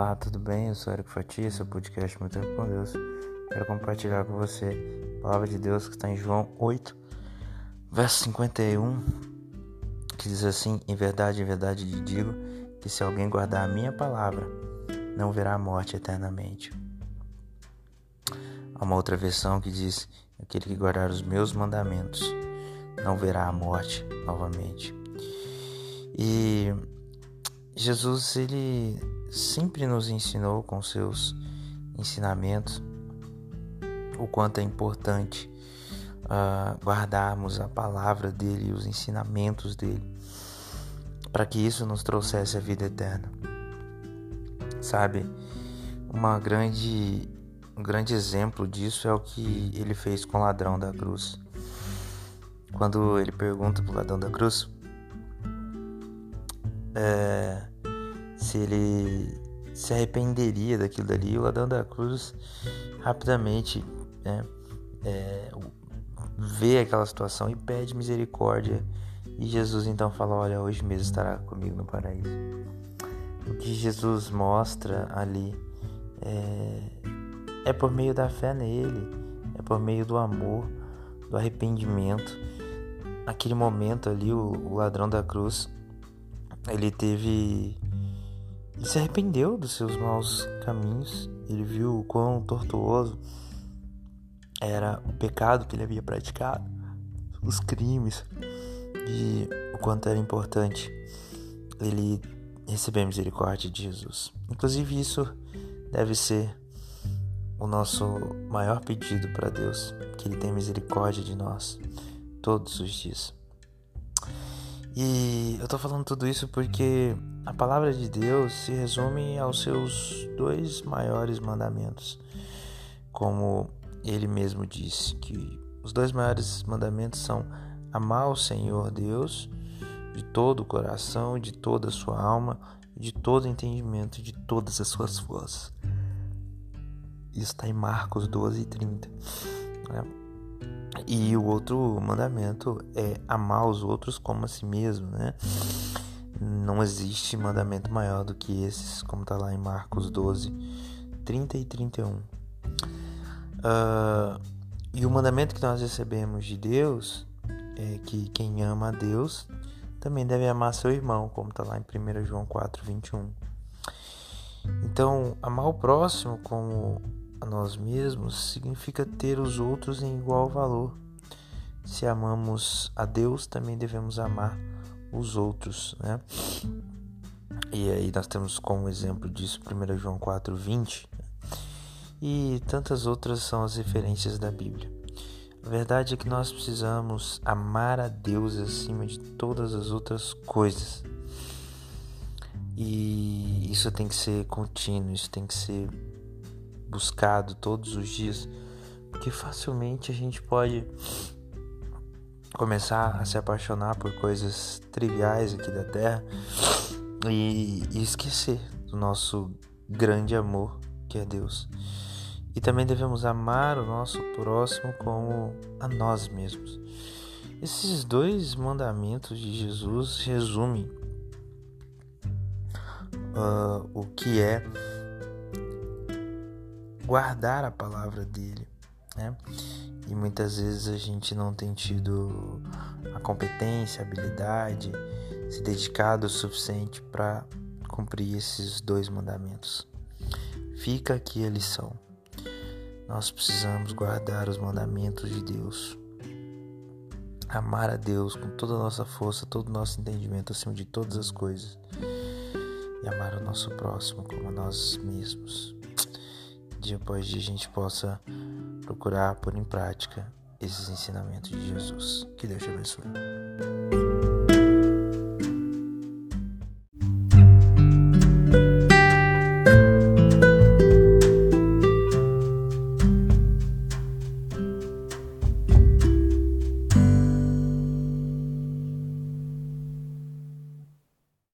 Olá, tudo bem? Eu sou Eric Fatia, seu podcast Muito Tempo com Deus. Quero compartilhar com você a palavra de Deus que está em João 8, verso 51, que diz assim: Em verdade, em verdade lhe digo que se alguém guardar a minha palavra, não verá a morte eternamente. Há uma outra versão que diz: Aquele que guardar os meus mandamentos não verá a morte novamente. E Jesus, ele sempre nos ensinou com seus ensinamentos o quanto é importante uh, guardarmos a palavra dele e os ensinamentos dele, para que isso nos trouxesse a vida eterna. Sabe, uma grande, um grande exemplo disso é o que ele fez com o ladrão da cruz. Quando ele pergunta para o ladrão da cruz é, se ele se arrependeria daquilo dali, o ladrão da cruz rapidamente né, é, vê aquela situação e pede misericórdia. E Jesus então fala: Olha, hoje mesmo estará comigo no paraíso. O que Jesus mostra ali é, é por meio da fé nele, é por meio do amor, do arrependimento. Naquele momento ali, o, o ladrão da cruz ele teve. Ele se arrependeu dos seus maus caminhos. Ele viu o quão tortuoso era o pecado que ele havia praticado, os crimes, e o quanto era importante ele receber a misericórdia de Jesus. Inclusive, isso deve ser o nosso maior pedido para Deus, que Ele tenha misericórdia de nós todos os dias. E eu tô falando tudo isso porque a palavra de Deus se resume aos seus dois maiores mandamentos. Como ele mesmo disse, que os dois maiores mandamentos são amar o Senhor Deus de todo o coração, de toda a sua alma, de todo o entendimento, de todas as suas forças. Isso está em Marcos 12 e 30. Né? E o outro mandamento é amar os outros como a si mesmo, né? Não existe mandamento maior do que esses, como está lá em Marcos 12, 30 e 31. Uh, ah, e o mandamento que nós recebemos de Deus é que quem ama a Deus também deve amar seu irmão, como está lá em 1 João 4, 21. Então, amar o próximo como a nós mesmos significa ter os outros em igual valor. Se amamos a Deus, também devemos amar os outros, né? E aí nós temos como exemplo disso 1 João 4, 20 e tantas outras são as referências da Bíblia. A verdade é que nós precisamos amar a Deus acima de todas as outras coisas. E isso tem que ser contínuo, isso tem que ser buscado todos os dias, porque facilmente a gente pode começar a se apaixonar por coisas triviais aqui da Terra e, e esquecer do nosso grande amor que é Deus. E também devemos amar o nosso próximo como a nós mesmos. Esses dois mandamentos de Jesus resumem uh, o que é guardar a palavra dele, né? E muitas vezes a gente não tem tido a competência, a habilidade, se dedicado o suficiente para cumprir esses dois mandamentos. Fica aqui a lição. Nós precisamos guardar os mandamentos de Deus. Amar a Deus com toda a nossa força, todo o nosso entendimento acima de todas as coisas. E amar o nosso próximo como a nós mesmos dia após dia a gente possa procurar pôr em prática esses ensinamentos de Jesus. Que Deus te abençoe.